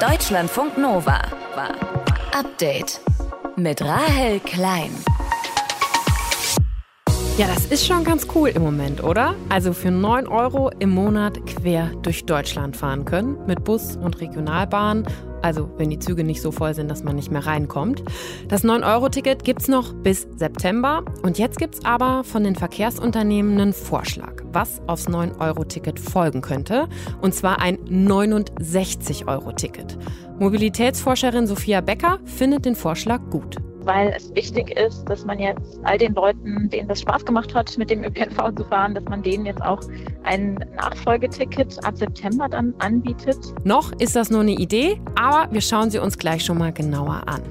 Deutschlandfunk Nova. Update mit Rahel Klein. Ja, das ist schon ganz cool im Moment, oder? Also für 9 Euro im Monat quer durch Deutschland fahren können mit Bus und Regionalbahn. Also wenn die Züge nicht so voll sind, dass man nicht mehr reinkommt. Das 9-Euro-Ticket gibt es noch bis September. Und jetzt gibt es aber von den Verkehrsunternehmen einen Vorschlag, was aufs 9-Euro-Ticket folgen könnte. Und zwar ein 69-Euro-Ticket. Mobilitätsforscherin Sophia Becker findet den Vorschlag gut weil es wichtig ist, dass man jetzt all den Leuten, denen das Spaß gemacht hat, mit dem ÖPNV zu fahren, dass man denen jetzt auch ein Nachfolgeticket ab September dann anbietet. Noch ist das nur eine Idee, aber wir schauen sie uns gleich schon mal genauer an.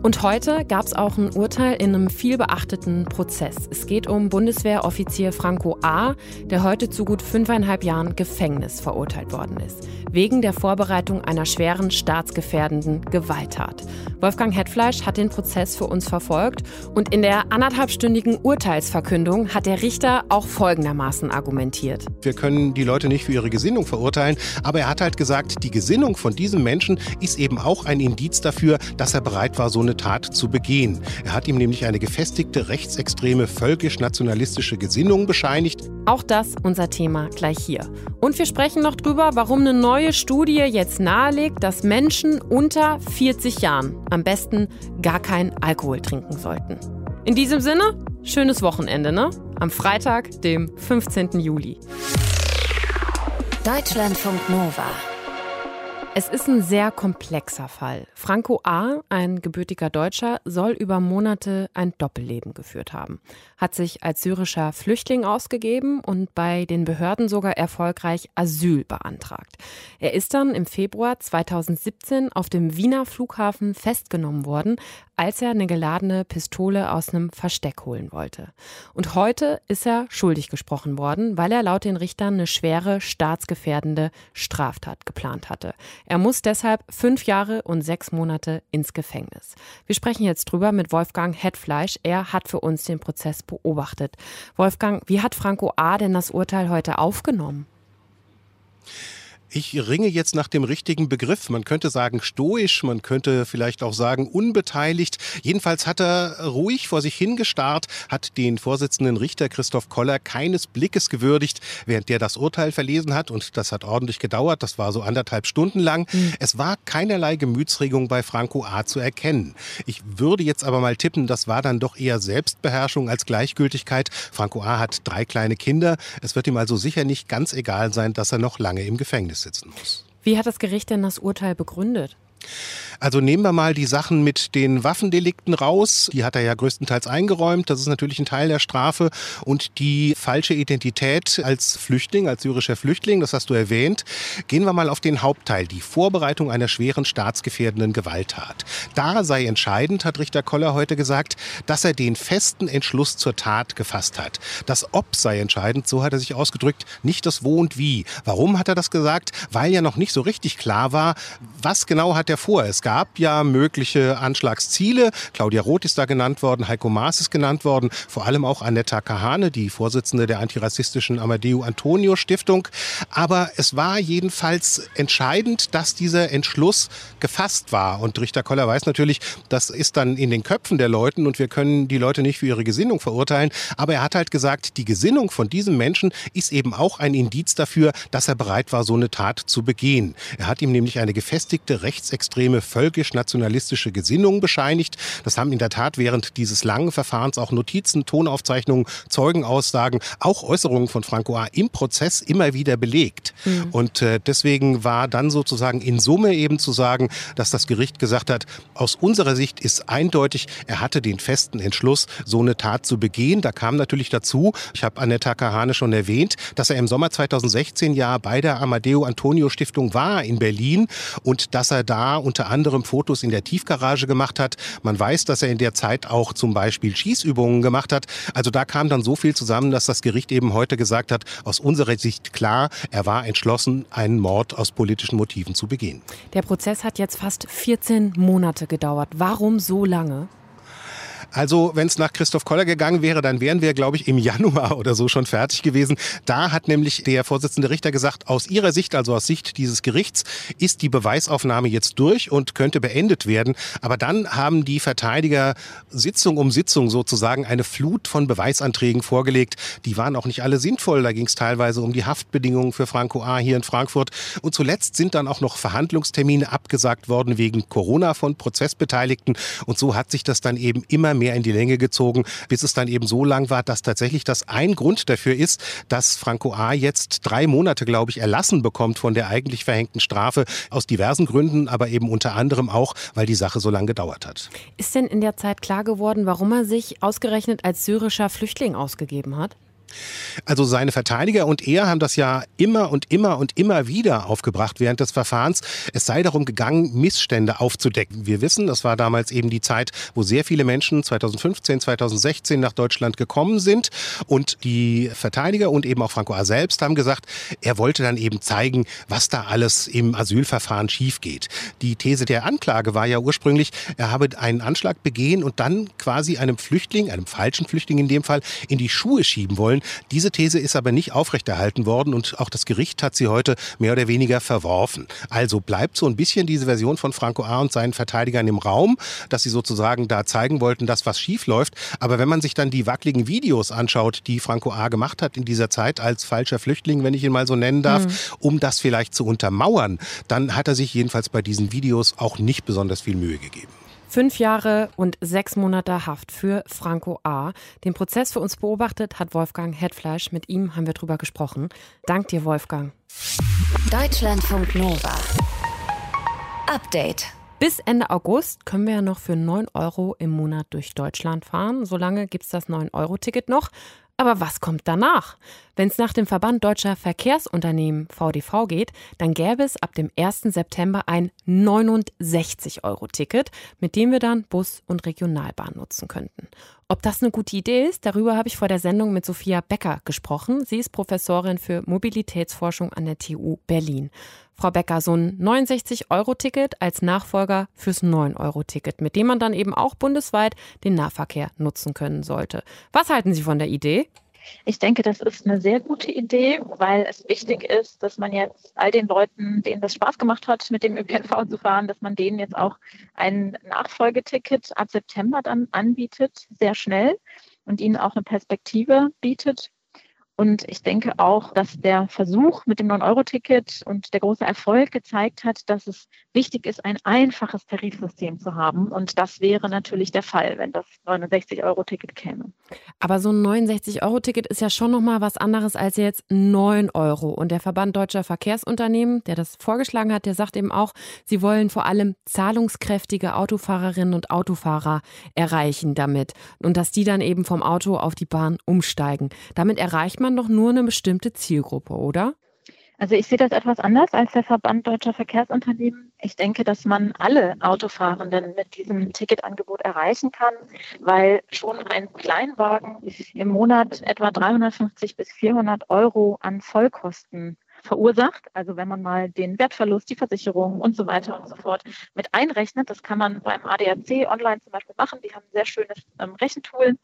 Und heute gab es auch ein Urteil in einem vielbeachteten Prozess. Es geht um Bundeswehroffizier Franco A., der heute zu gut fünfeinhalb Jahren Gefängnis verurteilt worden ist. Wegen der Vorbereitung einer schweren staatsgefährdenden Gewalttat. Wolfgang Hetfleisch hat den Prozess für uns verfolgt und in der anderthalbstündigen Urteilsverkündung hat der Richter auch folgendermaßen argumentiert. Wir können die Leute nicht für ihre Gesinnung verurteilen, aber er hat halt gesagt, die Gesinnung von diesem Menschen ist eben auch ein Indiz dafür, dass er bereit war, so eine Tat zu begehen. Er hat ihm nämlich eine gefestigte rechtsextreme völkisch-nationalistische Gesinnung bescheinigt. Auch das unser Thema gleich hier. Und wir sprechen noch drüber, warum eine neue Studie jetzt nahelegt, dass Menschen unter 40 Jahren am besten gar keinen Alkohol trinken sollten. In diesem Sinne, schönes Wochenende, ne? Am Freitag, dem 15. Juli. Deutschlandfunk Nova. Es ist ein sehr komplexer Fall. Franco A., ein gebürtiger Deutscher, soll über Monate ein Doppelleben geführt haben, hat sich als syrischer Flüchtling ausgegeben und bei den Behörden sogar erfolgreich Asyl beantragt. Er ist dann im Februar 2017 auf dem Wiener Flughafen festgenommen worden, als er eine geladene Pistole aus einem Versteck holen wollte. Und heute ist er schuldig gesprochen worden, weil er laut den Richtern eine schwere staatsgefährdende Straftat geplant hatte. Er muss deshalb fünf Jahre und sechs Monate ins Gefängnis. Wir sprechen jetzt drüber mit Wolfgang Hetfleisch. Er hat für uns den Prozess beobachtet. Wolfgang, wie hat Franco A. denn das Urteil heute aufgenommen? Ich ringe jetzt nach dem richtigen Begriff. Man könnte sagen stoisch, man könnte vielleicht auch sagen unbeteiligt. Jedenfalls hat er ruhig vor sich hingestarrt, hat den Vorsitzenden Richter Christoph Koller keines Blickes gewürdigt, während der das Urteil verlesen hat. Und das hat ordentlich gedauert. Das war so anderthalb Stunden lang. Mhm. Es war keinerlei Gemütsregung bei Franco A. zu erkennen. Ich würde jetzt aber mal tippen, das war dann doch eher Selbstbeherrschung als Gleichgültigkeit. Franco A. hat drei kleine Kinder. Es wird ihm also sicher nicht ganz egal sein, dass er noch lange im Gefängnis sitzen muss. Wie hat das Gericht denn das Urteil begründet? Also nehmen wir mal die Sachen mit den Waffendelikten raus. Die hat er ja größtenteils eingeräumt. Das ist natürlich ein Teil der Strafe. Und die falsche Identität als Flüchtling, als syrischer Flüchtling, das hast du erwähnt. Gehen wir mal auf den Hauptteil, die Vorbereitung einer schweren staatsgefährdenden Gewalttat. Da sei entscheidend, hat Richter Koller heute gesagt, dass er den festen Entschluss zur Tat gefasst hat. Das Ob sei entscheidend, so hat er sich ausgedrückt, nicht das Wo und Wie. Warum hat er das gesagt? Weil ja noch nicht so richtig klar war, was genau hat er vor. Es gab ja mögliche Anschlagsziele. Claudia Roth ist da genannt worden, Heiko Maas ist genannt worden, vor allem auch Annetta Kahane, die Vorsitzende der antirassistischen Amadeo Antonio Stiftung. Aber es war jedenfalls entscheidend, dass dieser Entschluss gefasst war. Und Richter Koller weiß natürlich, das ist dann in den Köpfen der Leuten und wir können die Leute nicht für ihre Gesinnung verurteilen. Aber er hat halt gesagt, die Gesinnung von diesem Menschen ist eben auch ein Indiz dafür, dass er bereit war, so eine Tat zu begehen. Er hat ihm nämlich eine gefestigte rechtsextreme völkisch-nationalistische Gesinnung bescheinigt. Das haben in der Tat während dieses langen Verfahrens auch Notizen, Tonaufzeichnungen, Zeugenaussagen, auch Äußerungen von Franco A. im Prozess immer wieder belegt. Mhm. Und äh, deswegen war dann sozusagen in Summe eben zu sagen, dass das Gericht gesagt hat, aus unserer Sicht ist eindeutig, er hatte den festen Entschluss, so eine Tat zu begehen. Da kam natürlich dazu, ich habe Annetta Kahane schon erwähnt, dass er im Sommer 2016 ja bei der Amadeo Antonio Stiftung war in Berlin und dass er da unter anderem Fotos in der Tiefgarage gemacht hat. Man weiß, dass er in der Zeit auch zum Beispiel Schießübungen gemacht hat. Also da kam dann so viel zusammen, dass das Gericht eben heute gesagt hat, aus unserer Sicht klar, er war entschlossen, einen Mord aus politischen Motiven zu begehen. Der Prozess hat jetzt fast 14 Monate gedauert. Warum so lange? Also, wenn es nach Christoph Koller gegangen wäre, dann wären wir, glaube ich, im Januar oder so schon fertig gewesen. Da hat nämlich der Vorsitzende Richter gesagt, aus ihrer Sicht, also aus Sicht dieses Gerichts, ist die Beweisaufnahme jetzt durch und könnte beendet werden. Aber dann haben die Verteidiger Sitzung um Sitzung sozusagen eine Flut von Beweisanträgen vorgelegt. Die waren auch nicht alle sinnvoll. Da ging es teilweise um die Haftbedingungen für Franco A. hier in Frankfurt. Und zuletzt sind dann auch noch Verhandlungstermine abgesagt worden wegen Corona von Prozessbeteiligten. Und so hat sich das dann eben immer mehr in die Länge gezogen, bis es dann eben so lang war, dass tatsächlich das ein Grund dafür ist, dass Franco A. jetzt drei Monate, glaube ich, erlassen bekommt von der eigentlich verhängten Strafe. Aus diversen Gründen, aber eben unter anderem auch, weil die Sache so lange gedauert hat. Ist denn in der Zeit klar geworden, warum er sich ausgerechnet als syrischer Flüchtling ausgegeben hat? Also seine Verteidiger und er haben das ja immer und immer und immer wieder aufgebracht während des Verfahrens. Es sei darum gegangen, Missstände aufzudecken. Wir wissen, das war damals eben die Zeit, wo sehr viele Menschen 2015, 2016 nach Deutschland gekommen sind. Und die Verteidiger und eben auch Franco A. selbst haben gesagt, er wollte dann eben zeigen, was da alles im Asylverfahren schief geht. Die These der Anklage war ja ursprünglich, er habe einen Anschlag begehen und dann quasi einem Flüchtling, einem falschen Flüchtling in dem Fall, in die Schuhe schieben wollen wollen. Diese These ist aber nicht aufrechterhalten worden und auch das Gericht hat sie heute mehr oder weniger verworfen. Also bleibt so ein bisschen diese Version von Franco A. und seinen Verteidigern im Raum, dass sie sozusagen da zeigen wollten, dass was schief läuft. Aber wenn man sich dann die wackeligen Videos anschaut, die Franco A. gemacht hat in dieser Zeit als falscher Flüchtling, wenn ich ihn mal so nennen darf, mhm. um das vielleicht zu untermauern, dann hat er sich jedenfalls bei diesen Videos auch nicht besonders viel Mühe gegeben. Fünf Jahre und sechs Monate Haft für Franco A. Den Prozess für uns beobachtet hat Wolfgang Hetfleisch. Mit ihm haben wir drüber gesprochen. Dank dir, Wolfgang. Deutschlandfunk Nova. Update. Bis Ende August können wir ja noch für 9 Euro im Monat durch Deutschland fahren. Solange gibt es das 9-Euro-Ticket noch. Aber was kommt danach? Wenn es nach dem Verband Deutscher Verkehrsunternehmen VDV geht, dann gäbe es ab dem 1. September ein 69-Euro-Ticket, mit dem wir dann Bus und Regionalbahn nutzen könnten. Ob das eine gute Idee ist, darüber habe ich vor der Sendung mit Sophia Becker gesprochen. Sie ist Professorin für Mobilitätsforschung an der TU Berlin. Frau Becker, so ein 69-Euro-Ticket als Nachfolger fürs 9-Euro-Ticket, mit dem man dann eben auch bundesweit den Nahverkehr nutzen können sollte. Was halten Sie von der Idee? Ich denke, das ist eine sehr gute Idee, weil es wichtig ist, dass man jetzt all den Leuten, denen das Spaß gemacht hat, mit dem ÖPNV zu fahren, dass man denen jetzt auch ein Nachfolgeticket ab September dann anbietet, sehr schnell und ihnen auch eine Perspektive bietet. Und ich denke auch, dass der Versuch mit dem 9-Euro-Ticket und der große Erfolg gezeigt hat, dass es wichtig ist, ein einfaches Tarifsystem zu haben. Und das wäre natürlich der Fall, wenn das 69-Euro-Ticket käme. Aber so ein 69-Euro-Ticket ist ja schon nochmal was anderes als jetzt 9 Euro. Und der Verband Deutscher Verkehrsunternehmen, der das vorgeschlagen hat, der sagt eben auch, sie wollen vor allem zahlungskräftige Autofahrerinnen und Autofahrer erreichen damit. Und dass die dann eben vom Auto auf die Bahn umsteigen. Damit erreicht man man doch nur eine bestimmte Zielgruppe, oder? Also ich sehe das etwas anders als der Verband deutscher Verkehrsunternehmen. Ich denke, dass man alle Autofahrenden mit diesem Ticketangebot erreichen kann, weil schon ein Kleinwagen im Monat etwa 350 bis 400 Euro an Vollkosten verursacht. Also wenn man mal den Wertverlust, die Versicherung und so weiter und so fort mit einrechnet, das kann man beim ADAC online zum Beispiel machen. Die haben ein sehr schönes ähm, Rechentool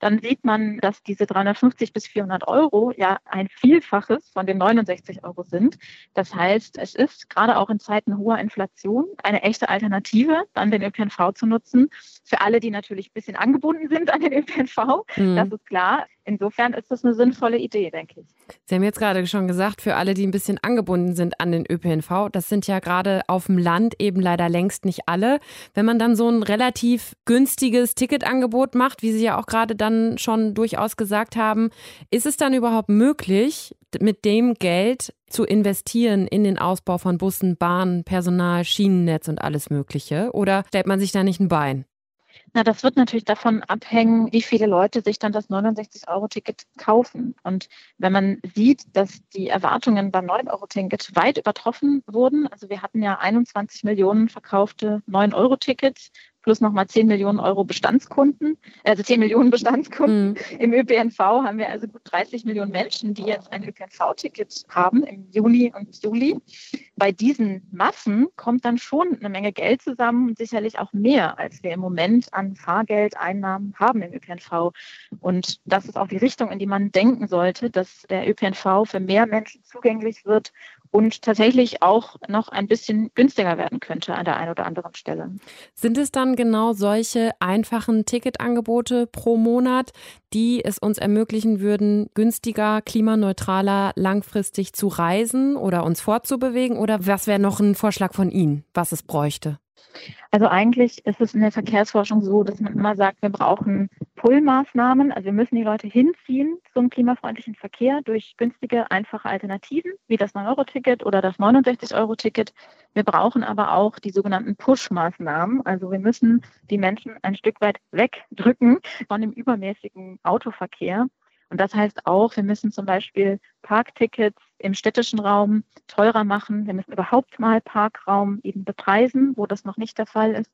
dann sieht man, dass diese 350 bis 400 Euro ja ein Vielfaches von den 69 Euro sind. Das heißt, es ist gerade auch in Zeiten hoher Inflation eine echte Alternative, dann den ÖPNV zu nutzen. Für alle, die natürlich ein bisschen angebunden sind an den ÖPNV, mhm. das ist klar. Insofern ist das eine sinnvolle Idee, denke ich. Sie haben jetzt gerade schon gesagt, für alle, die ein bisschen angebunden sind an den ÖPNV, das sind ja gerade auf dem Land eben leider längst nicht alle. Wenn man dann so ein relativ günstiges Ticketangebot macht, wie Sie ja auch gerade dann schon durchaus gesagt haben, ist es dann überhaupt möglich, mit dem Geld zu investieren in den Ausbau von Bussen, Bahnen, Personal, Schienennetz und alles Mögliche? Oder stellt man sich da nicht ein Bein? Na, das wird natürlich davon abhängen, wie viele Leute sich dann das 69-Euro-Ticket kaufen. Und wenn man sieht, dass die Erwartungen beim 9-Euro-Ticket weit übertroffen wurden, also wir hatten ja 21 Millionen verkaufte 9-Euro-Tickets plus nochmal 10 Millionen Euro Bestandskunden, also 10 Millionen Bestandskunden. Mhm. Im ÖPNV haben wir also gut 30 Millionen Menschen, die jetzt ein ÖPNV-Ticket haben im Juni und Juli. Bei diesen Massen kommt dann schon eine Menge Geld zusammen und sicherlich auch mehr, als wir im Moment an Fahrgeldeinnahmen haben im ÖPNV. Und das ist auch die Richtung, in die man denken sollte, dass der ÖPNV für mehr Menschen zugänglich wird und tatsächlich auch noch ein bisschen günstiger werden könnte an der einen oder anderen Stelle. Sind es dann genau solche einfachen Ticketangebote pro Monat, die es uns ermöglichen würden, günstiger, klimaneutraler, langfristig zu reisen oder uns fortzubewegen? Oder was wäre noch ein Vorschlag von Ihnen, was es bräuchte? Also eigentlich ist es in der Verkehrsforschung so, dass man immer sagt, wir brauchen Pull-Maßnahmen. Also wir müssen die Leute hinziehen zum klimafreundlichen Verkehr durch günstige, einfache Alternativen, wie das 9-Euro-Ticket oder das 69-Euro-Ticket. Wir brauchen aber auch die sogenannten Push-Maßnahmen. Also wir müssen die Menschen ein Stück weit wegdrücken von dem übermäßigen Autoverkehr. Und das heißt auch, wir müssen zum Beispiel Parktickets im städtischen Raum teurer machen. Wir müssen überhaupt mal Parkraum eben bepreisen, wo das noch nicht der Fall ist.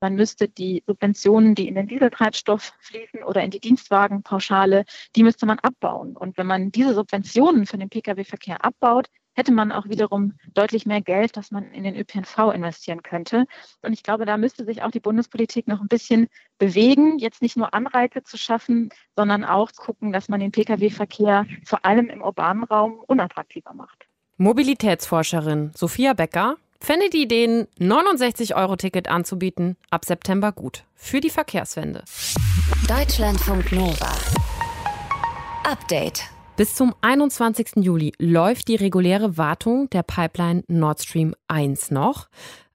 Man müsste die Subventionen, die in den Dieseltreibstoff fließen oder in die Dienstwagenpauschale, die müsste man abbauen. Und wenn man diese Subventionen für den Pkw-Verkehr abbaut, hätte man auch wiederum deutlich mehr Geld, das man in den ÖPNV investieren könnte. Und ich glaube, da müsste sich auch die Bundespolitik noch ein bisschen bewegen, jetzt nicht nur Anreize zu schaffen, sondern auch gucken, dass man den Pkw-Verkehr vor allem im urbanen Raum unattraktiver macht. Mobilitätsforscherin Sophia Becker fände die Ideen, 69-Euro-Ticket anzubieten, ab September gut. Für die Verkehrswende. Deutschlandfunk Nova. Update. Bis zum 21. Juli läuft die reguläre Wartung der Pipeline Nord Stream 1 noch.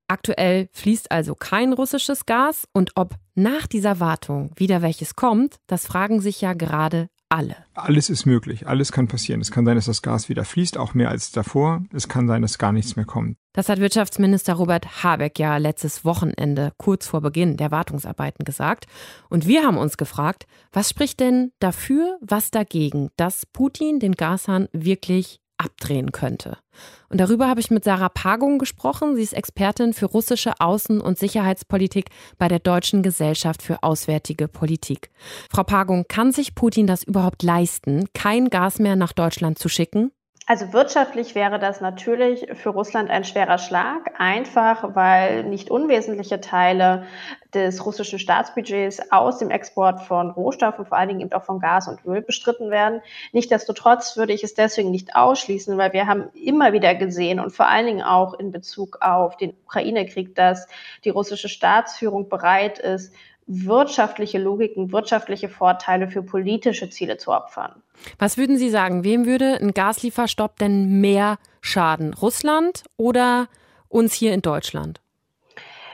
Aktuell fließt also kein russisches Gas und ob nach dieser Wartung wieder welches kommt, das fragen sich ja gerade alle. Alles ist möglich, alles kann passieren. Es kann sein, dass das Gas wieder fließt, auch mehr als davor. Es kann sein, dass gar nichts mehr kommt. Das hat Wirtschaftsminister Robert Habeck ja letztes Wochenende kurz vor Beginn der Wartungsarbeiten gesagt. Und wir haben uns gefragt, was spricht denn dafür, was dagegen, dass Putin den Gashahn wirklich abdrehen könnte. Und darüber habe ich mit Sarah Pagung gesprochen. Sie ist Expertin für russische Außen- und Sicherheitspolitik bei der Deutschen Gesellschaft für Auswärtige Politik. Frau Pagung, kann sich Putin das überhaupt leisten, kein Gas mehr nach Deutschland zu schicken? Also wirtschaftlich wäre das natürlich für Russland ein schwerer Schlag, einfach weil nicht unwesentliche Teile des russischen Staatsbudgets aus dem Export von Rohstoffen, vor allen Dingen eben auch von Gas und Öl bestritten werden. Nichtsdestotrotz würde ich es deswegen nicht ausschließen, weil wir haben immer wieder gesehen und vor allen Dingen auch in Bezug auf den Ukraine-Krieg, dass die russische Staatsführung bereit ist, wirtschaftliche Logiken, wirtschaftliche Vorteile für politische Ziele zu opfern. Was würden Sie sagen? Wem würde ein Gaslieferstopp denn mehr schaden? Russland oder uns hier in Deutschland?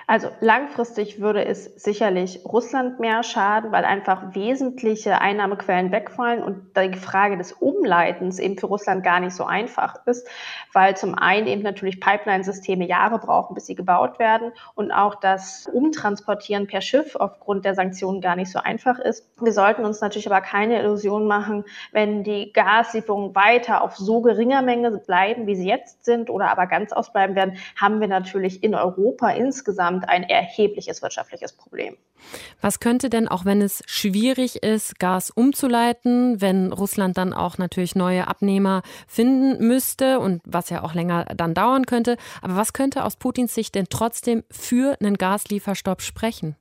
Also langfristig würde es sicherlich Russland mehr schaden, weil einfach wesentliche Einnahmequellen wegfallen und die Frage des Umleitens eben für Russland gar nicht so einfach ist, weil zum einen eben natürlich Pipeline-Systeme Jahre brauchen, bis sie gebaut werden und auch das Umtransportieren per Schiff aufgrund der Sanktionen gar nicht so einfach ist. Wir sollten uns natürlich aber keine Illusion machen, wenn die Gaslieferungen weiter auf so geringer Menge bleiben, wie sie jetzt sind oder aber ganz ausbleiben werden, haben wir natürlich in Europa insgesamt insgesamt ein erhebliches wirtschaftliches Problem. Was könnte denn, auch wenn es schwierig ist, Gas umzuleiten, wenn Russland dann auch natürlich neue Abnehmer finden müsste und was ja auch länger dann dauern könnte, aber was könnte aus Putins Sicht denn trotzdem für einen Gaslieferstopp sprechen?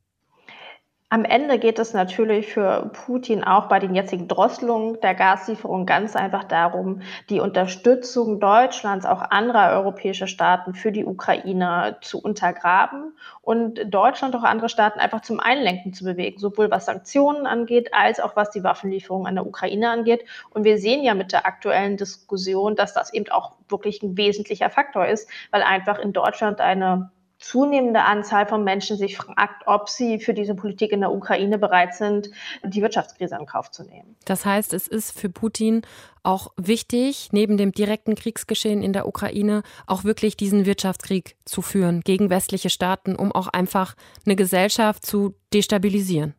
Am Ende geht es natürlich für Putin auch bei den jetzigen Drosselungen der Gaslieferung ganz einfach darum, die Unterstützung Deutschlands, auch anderer europäischer Staaten für die Ukraine zu untergraben und Deutschland auch andere Staaten einfach zum Einlenken zu bewegen, sowohl was Sanktionen angeht, als auch was die Waffenlieferung an der Ukraine angeht. Und wir sehen ja mit der aktuellen Diskussion, dass das eben auch wirklich ein wesentlicher Faktor ist, weil einfach in Deutschland eine zunehmende Anzahl von Menschen sich fragt, ob sie für diese Politik in der Ukraine bereit sind, die Wirtschaftskrise in Kauf zu nehmen. Das heißt, es ist für Putin auch wichtig, neben dem direkten Kriegsgeschehen in der Ukraine auch wirklich diesen Wirtschaftskrieg zu führen gegen westliche Staaten, um auch einfach eine Gesellschaft zu destabilisieren.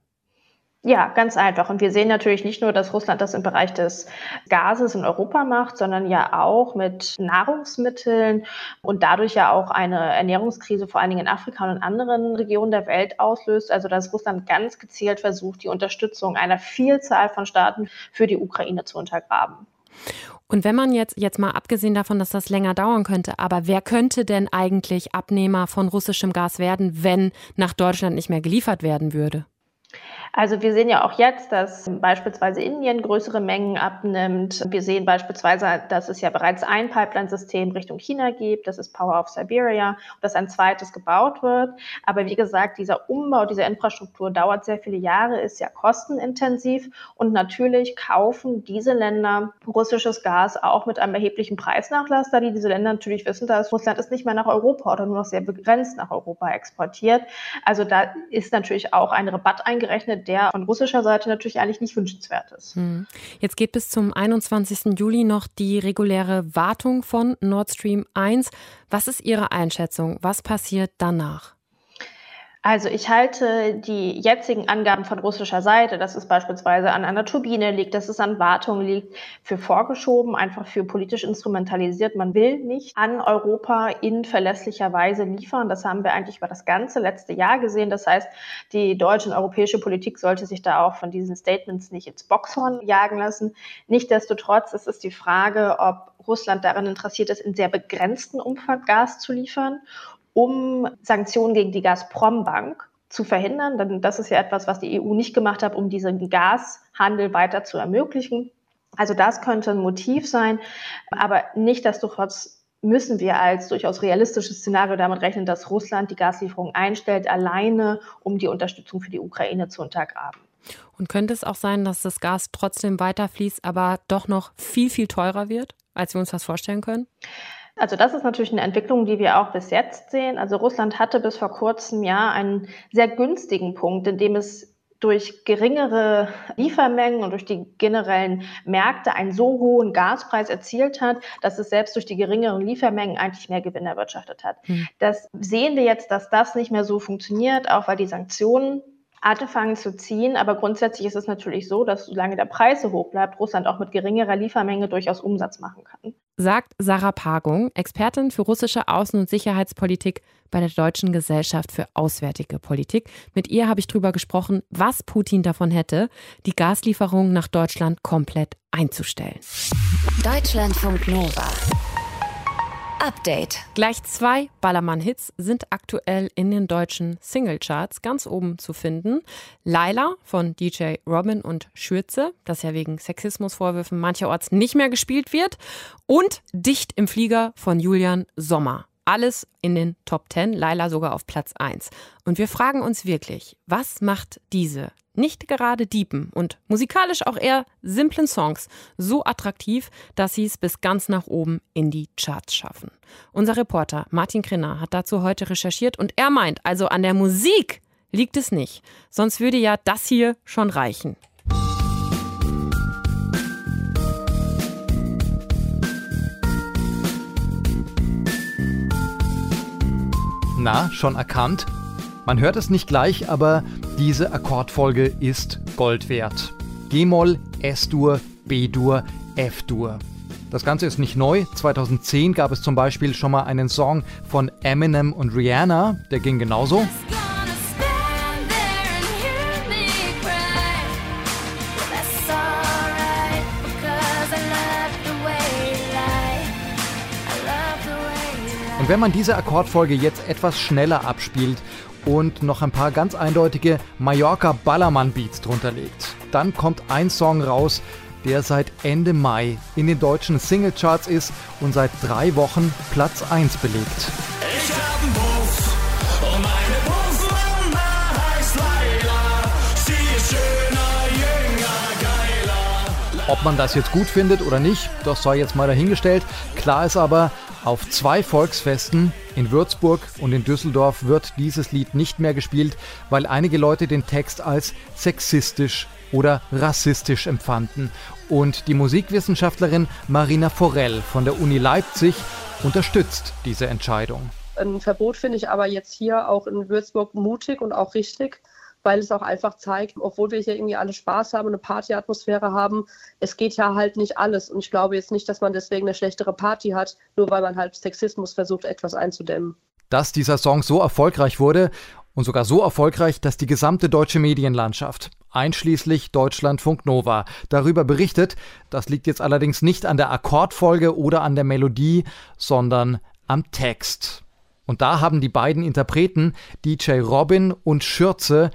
Ja, ganz einfach. Und wir sehen natürlich nicht nur, dass Russland das im Bereich des Gases in Europa macht, sondern ja auch mit Nahrungsmitteln und dadurch ja auch eine Ernährungskrise vor allen Dingen in Afrika und in anderen Regionen der Welt auslöst. Also dass Russland ganz gezielt versucht, die Unterstützung einer Vielzahl von Staaten für die Ukraine zu untergraben. Und wenn man jetzt, jetzt mal abgesehen davon, dass das länger dauern könnte, aber wer könnte denn eigentlich Abnehmer von russischem Gas werden, wenn nach Deutschland nicht mehr geliefert werden würde? Also wir sehen ja auch jetzt, dass beispielsweise Indien größere Mengen abnimmt. Wir sehen beispielsweise, dass es ja bereits ein Pipeline-System Richtung China gibt. Das ist Power of Siberia, dass ein zweites gebaut wird. Aber wie gesagt, dieser Umbau dieser Infrastruktur dauert sehr viele Jahre, ist ja kostenintensiv. Und natürlich kaufen diese Länder russisches Gas auch mit einem erheblichen Preisnachlass, da die diese Länder natürlich wissen, dass Russland es nicht mehr nach Europa oder nur noch sehr begrenzt nach Europa exportiert. Also da ist natürlich auch ein Rabatt eingerechnet, der von russischer Seite natürlich eigentlich nicht wünschenswert ist. Hm. Jetzt geht bis zum 21. Juli noch die reguläre Wartung von Nord Stream 1. Was ist Ihre Einschätzung? Was passiert danach? Also ich halte die jetzigen Angaben von russischer Seite, dass es beispielsweise an einer Turbine liegt, dass es an Wartung liegt, für vorgeschoben, einfach für politisch instrumentalisiert. Man will nicht an Europa in verlässlicher Weise liefern. Das haben wir eigentlich über das ganze letzte Jahr gesehen. Das heißt, die deutsche und europäische Politik sollte sich da auch von diesen Statements nicht ins Boxhorn jagen lassen. Nichtsdestotrotz ist es die Frage, ob Russland daran interessiert ist, in sehr begrenzten Umfang Gas zu liefern um Sanktionen gegen die Gazprom-Bank zu verhindern. Denn das ist ja etwas, was die EU nicht gemacht hat, um diesen Gashandel weiter zu ermöglichen. Also das könnte ein Motiv sein, aber nichtdestotrotz müssen wir als durchaus realistisches Szenario damit rechnen, dass Russland die Gaslieferung einstellt, alleine um die Unterstützung für die Ukraine zu untergraben. Und könnte es auch sein, dass das Gas trotzdem weiterfließt, aber doch noch viel, viel teurer wird, als wir uns das vorstellen können? Also das ist natürlich eine Entwicklung, die wir auch bis jetzt sehen. Also Russland hatte bis vor kurzem ja einen sehr günstigen Punkt, in dem es durch geringere Liefermengen und durch die generellen Märkte einen so hohen Gaspreis erzielt hat, dass es selbst durch die geringeren Liefermengen eigentlich mehr Gewinn erwirtschaftet hat. Hm. Das sehen wir jetzt, dass das nicht mehr so funktioniert, auch weil die Sanktionen anfangen zu ziehen. Aber grundsätzlich ist es natürlich so, dass solange der Preis so hoch bleibt, Russland auch mit geringerer Liefermenge durchaus Umsatz machen kann sagt Sarah Pagung, Expertin für russische Außen- und Sicherheitspolitik bei der Deutschen Gesellschaft für Auswärtige Politik. Mit ihr habe ich darüber gesprochen, was Putin davon hätte, die Gaslieferungen nach Deutschland komplett einzustellen. Deutschlandfunk Nova. Update. Gleich zwei Ballermann-Hits sind aktuell in den deutschen Singlecharts ganz oben zu finden. Laila von DJ Robin und Schürze, das ja wegen Sexismusvorwürfen mancherorts nicht mehr gespielt wird. Und Dicht im Flieger von Julian Sommer. Alles in den Top 10, Laila sogar auf Platz 1. Und wir fragen uns wirklich, was macht diese nicht gerade diepen und musikalisch auch eher simplen Songs so attraktiv, dass sie es bis ganz nach oben in die Charts schaffen? Unser Reporter Martin Krenner hat dazu heute recherchiert und er meint, also an der Musik liegt es nicht. Sonst würde ja das hier schon reichen. Na, schon erkannt? Man hört es nicht gleich, aber diese Akkordfolge ist Gold wert. G-Moll, S-Dur, B-Dur, F-Dur. Das Ganze ist nicht neu. 2010 gab es zum Beispiel schon mal einen Song von Eminem und Rihanna, der ging genauso. wenn man diese Akkordfolge jetzt etwas schneller abspielt und noch ein paar ganz eindeutige Mallorca Ballermann Beats drunter legt, dann kommt ein Song raus, der seit Ende Mai in den deutschen Singlecharts ist und seit drei Wochen Platz 1 belegt. Ob man das jetzt gut findet oder nicht, das sei jetzt mal dahingestellt. Klar ist aber, auf zwei Volksfesten in Würzburg und in Düsseldorf wird dieses Lied nicht mehr gespielt, weil einige Leute den Text als sexistisch oder rassistisch empfanden. Und die Musikwissenschaftlerin Marina Forell von der Uni Leipzig unterstützt diese Entscheidung. Ein Verbot finde ich aber jetzt hier auch in Würzburg mutig und auch richtig, weil es auch einfach zeigt, obwohl wir hier irgendwie alle Spaß haben, eine Partyatmosphäre haben, es geht ja halt nicht alles. Und ich glaube jetzt nicht, dass man deswegen eine schlechtere Party hat, nur weil man halt Sexismus versucht, etwas einzudämmen. Dass dieser Song so erfolgreich wurde und sogar so erfolgreich, dass die gesamte deutsche Medienlandschaft, einschließlich Deutschlandfunk Nova, darüber berichtet, das liegt jetzt allerdings nicht an der Akkordfolge oder an der Melodie, sondern am Text. Und da haben die beiden Interpreten, DJ Robin und Schürze,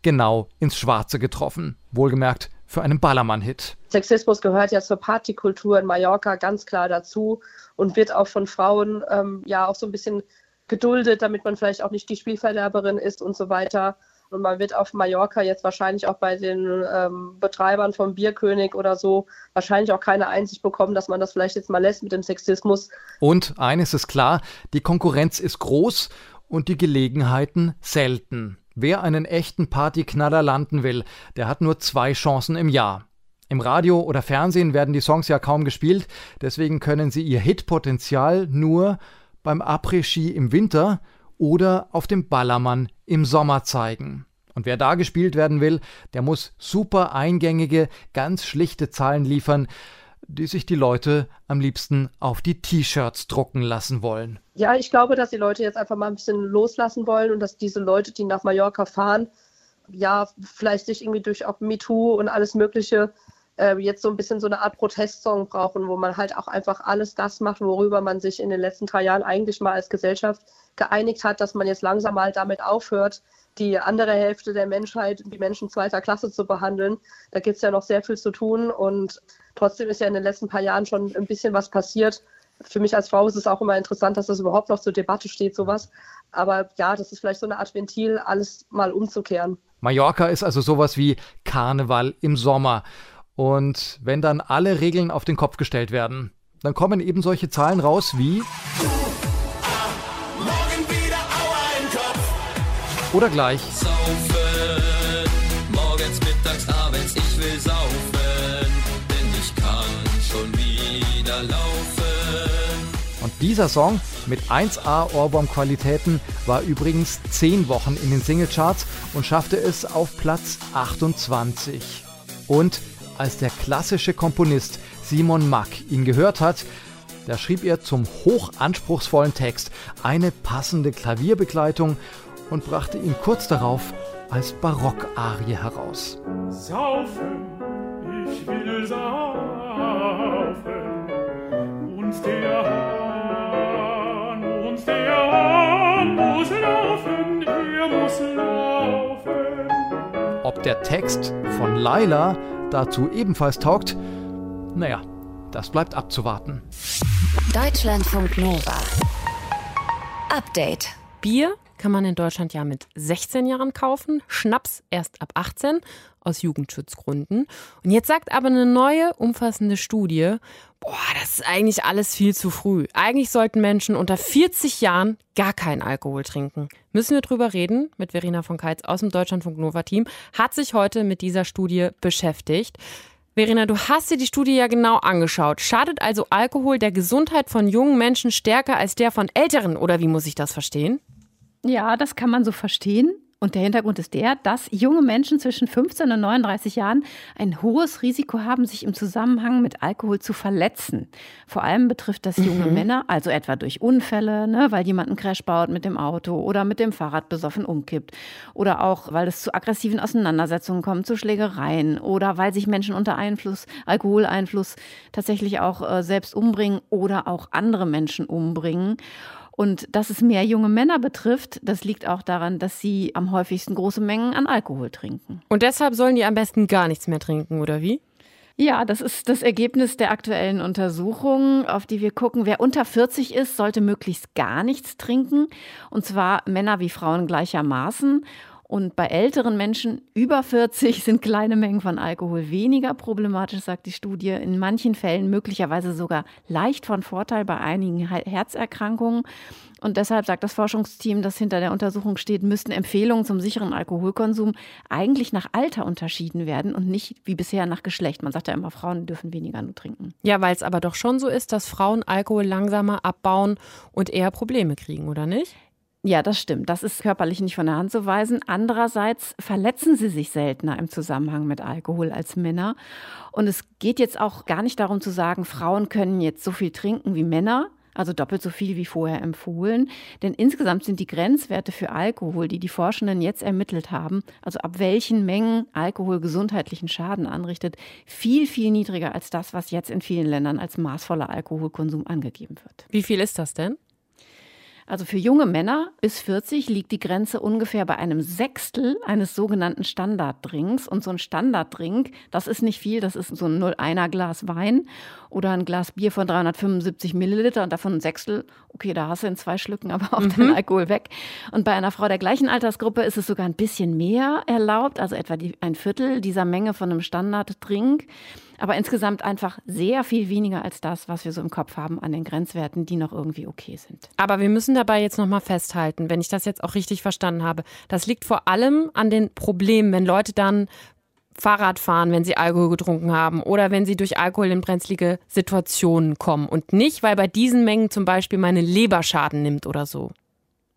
genau ins Schwarze getroffen. Wohlgemerkt für einen Ballermann-Hit. Sexismus gehört ja zur Partykultur in Mallorca ganz klar dazu und wird auch von Frauen ähm, ja auch so ein bisschen geduldet, damit man vielleicht auch nicht die Spielverderberin ist und so weiter. Und man wird auf Mallorca jetzt wahrscheinlich auch bei den ähm, Betreibern vom Bierkönig oder so wahrscheinlich auch keine Einsicht bekommen, dass man das vielleicht jetzt mal lässt mit dem Sexismus. Und eines ist klar, die Konkurrenz ist groß und die Gelegenheiten selten. Wer einen echten Partyknaller landen will, der hat nur zwei Chancen im Jahr. Im Radio oder Fernsehen werden die Songs ja kaum gespielt, deswegen können sie ihr Hitpotenzial nur beim Après-Ski im Winter oder auf dem Ballermann im Sommer zeigen. Und wer da gespielt werden will, der muss super eingängige, ganz schlichte Zahlen liefern, die sich die Leute am liebsten auf die T-Shirts drucken lassen wollen. Ja, ich glaube, dass die Leute jetzt einfach mal ein bisschen loslassen wollen und dass diese Leute, die nach Mallorca fahren, ja, vielleicht sich irgendwie durch auch MeToo und alles Mögliche äh, jetzt so ein bisschen so eine Art Protestsong brauchen, wo man halt auch einfach alles das macht, worüber man sich in den letzten drei Jahren eigentlich mal als Gesellschaft geeinigt hat, dass man jetzt langsam mal damit aufhört, die andere Hälfte der Menschheit, die Menschen zweiter Klasse zu behandeln. Da gibt es ja noch sehr viel zu tun und trotzdem ist ja in den letzten paar Jahren schon ein bisschen was passiert. Für mich als Frau ist es auch immer interessant, dass das überhaupt noch zur Debatte steht, sowas. Aber ja, das ist vielleicht so eine Art Ventil, alles mal umzukehren. Mallorca ist also sowas wie Karneval im Sommer. Und wenn dann alle Regeln auf den Kopf gestellt werden, dann kommen eben solche Zahlen raus wie. Oder gleich. Saufen, morgens, mittags, abends, ich will saufen, denn ich kann schon wieder laufen. Und dieser Song mit 1A Ohrwurm-Qualitäten war übrigens 10 Wochen in den Singlecharts und schaffte es auf Platz 28. Und als der klassische Komponist Simon Mack ihn gehört hat, da schrieb er zum hochanspruchsvollen Text eine passende Klavierbegleitung und brachte ihn kurz darauf als Barockarie heraus. Saufen, ich will saufen, und der Hahn, und der Hahn muss laufen, er muss laufen. Ob der Text von Laila dazu ebenfalls taugt, naja, das bleibt abzuwarten. Deutschlandfunk Nova. Update. Bier kann man in Deutschland ja mit 16 Jahren kaufen, Schnaps erst ab 18 aus Jugendschutzgründen. Und jetzt sagt aber eine neue, umfassende Studie, boah, das ist eigentlich alles viel zu früh. Eigentlich sollten Menschen unter 40 Jahren gar keinen Alkohol trinken. Müssen wir drüber reden mit Verena von Keitz aus dem Deutschlandfunk Nova Team, hat sich heute mit dieser Studie beschäftigt. Verena, du hast dir die Studie ja genau angeschaut. Schadet also Alkohol der Gesundheit von jungen Menschen stärker als der von Älteren oder wie muss ich das verstehen? Ja, das kann man so verstehen. Und der Hintergrund ist der, dass junge Menschen zwischen 15 und 39 Jahren ein hohes Risiko haben, sich im Zusammenhang mit Alkohol zu verletzen. Vor allem betrifft das junge mhm. Männer, also etwa durch Unfälle, ne, weil jemand einen Crash baut mit dem Auto oder mit dem Fahrrad besoffen umkippt. Oder auch, weil es zu aggressiven Auseinandersetzungen kommt, zu Schlägereien. Oder weil sich Menschen unter Einfluss, Alkoholeinfluss tatsächlich auch äh, selbst umbringen oder auch andere Menschen umbringen. Und dass es mehr junge Männer betrifft, das liegt auch daran, dass sie am häufigsten große Mengen an Alkohol trinken. Und deshalb sollen die am besten gar nichts mehr trinken, oder wie? Ja, das ist das Ergebnis der aktuellen Untersuchung, auf die wir gucken. Wer unter 40 ist, sollte möglichst gar nichts trinken. Und zwar Männer wie Frauen gleichermaßen. Und bei älteren Menschen über 40 sind kleine Mengen von Alkohol weniger problematisch, sagt die Studie. In manchen Fällen möglicherweise sogar leicht von Vorteil bei einigen Herzerkrankungen. Und deshalb sagt das Forschungsteam, das hinter der Untersuchung steht, müssten Empfehlungen zum sicheren Alkoholkonsum eigentlich nach Alter unterschieden werden und nicht wie bisher nach Geschlecht. Man sagt ja immer, Frauen dürfen weniger nur trinken. Ja, weil es aber doch schon so ist, dass Frauen Alkohol langsamer abbauen und eher Probleme kriegen, oder nicht? Ja, das stimmt. Das ist körperlich nicht von der Hand zu weisen. Andererseits verletzen sie sich seltener im Zusammenhang mit Alkohol als Männer. Und es geht jetzt auch gar nicht darum zu sagen, Frauen können jetzt so viel trinken wie Männer also doppelt so viel wie vorher empfohlen. Denn insgesamt sind die Grenzwerte für Alkohol, die die Forschenden jetzt ermittelt haben, also ab welchen Mengen Alkohol gesundheitlichen Schaden anrichtet, viel, viel niedriger als das, was jetzt in vielen Ländern als maßvoller Alkoholkonsum angegeben wird. Wie viel ist das denn? Also für junge Männer bis 40 liegt die Grenze ungefähr bei einem Sechstel eines sogenannten Standarddrinks. Und so ein Standarddrink, das ist nicht viel, das ist so ein 0,1er Glas Wein oder ein Glas Bier von 375 Milliliter und davon ein Sechstel. Okay, da hast du in zwei Schlücken aber auch mhm. deinen Alkohol weg. Und bei einer Frau der gleichen Altersgruppe ist es sogar ein bisschen mehr erlaubt, also etwa die, ein Viertel dieser Menge von einem Standarddrink aber insgesamt einfach sehr viel weniger als das, was wir so im Kopf haben an den Grenzwerten, die noch irgendwie okay sind. Aber wir müssen dabei jetzt nochmal festhalten, wenn ich das jetzt auch richtig verstanden habe, das liegt vor allem an den Problemen, wenn Leute dann Fahrrad fahren, wenn sie Alkohol getrunken haben oder wenn sie durch Alkohol in brenzlige Situationen kommen und nicht, weil bei diesen Mengen zum Beispiel meine Leber Schaden nimmt oder so.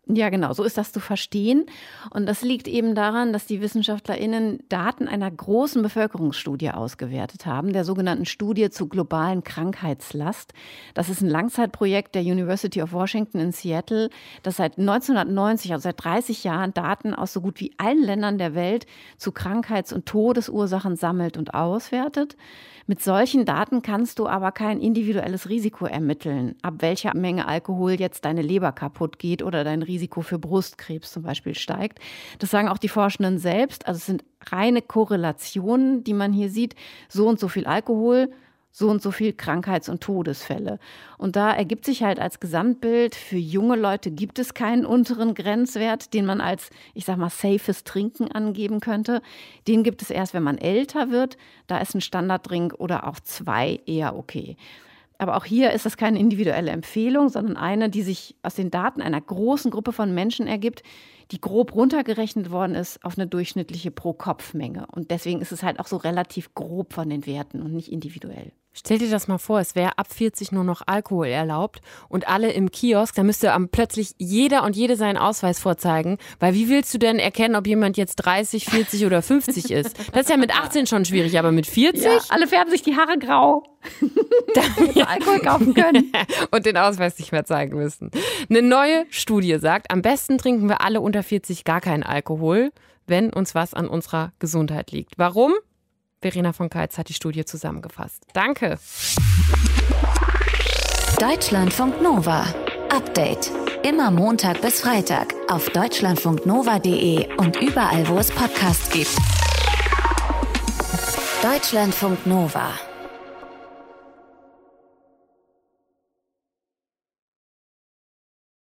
Ja, genau, so ist das zu verstehen. Und das liegt eben daran, dass die WissenschaftlerInnen Daten einer großen Bevölkerungsstudie ausgewertet haben, der sogenannten Studie zur globalen Krankheitslast. Das ist ein Langzeitprojekt der University of Washington in Seattle, das seit 1990, also seit 30 Jahren, Daten aus so gut wie allen Ländern der Welt zu Krankheits- und Todesursachen sammelt und auswertet. Mit solchen Daten kannst du aber kein individuelles Risiko ermitteln, ab welcher Menge Alkohol jetzt deine Leber kaputt geht oder dein Risiko für Brustkrebs zum Beispiel steigt. Das sagen auch die Forschenden selbst. Also es sind reine Korrelationen, die man hier sieht. So und so viel Alkohol, so und so viel Krankheits- und Todesfälle. Und da ergibt sich halt als Gesamtbild, für junge Leute gibt es keinen unteren Grenzwert, den man als, ich sag mal, safes Trinken angeben könnte. Den gibt es erst, wenn man älter wird. Da ist ein Standarddrink oder auch zwei eher okay. Aber auch hier ist das keine individuelle Empfehlung, sondern eine, die sich aus den Daten einer großen Gruppe von Menschen ergibt, die grob runtergerechnet worden ist auf eine durchschnittliche Pro-Kopf-Menge. Und deswegen ist es halt auch so relativ grob von den Werten und nicht individuell. Stell dir das mal vor, es wäre ab 40 nur noch Alkohol erlaubt und alle im Kiosk, da müsste plötzlich jeder und jede seinen Ausweis vorzeigen, weil wie willst du denn erkennen, ob jemand jetzt 30, 40 oder 50 ist? Das ist ja mit 18 schon schwierig, aber mit 40? Ja, alle färben sich die Haare grau, damit Alkohol kaufen können. und den Ausweis nicht mehr zeigen müssen. Eine neue Studie sagt, am besten trinken wir alle unter 40 gar keinen Alkohol, wenn uns was an unserer Gesundheit liegt. Warum? Verena von Keitz hat die Studie zusammengefasst. Danke. Deutschlandfunk Nova. Update. Immer Montag bis Freitag auf deutschlandfunknova.de und überall, wo es Podcasts gibt. Deutschlandfunk Nova.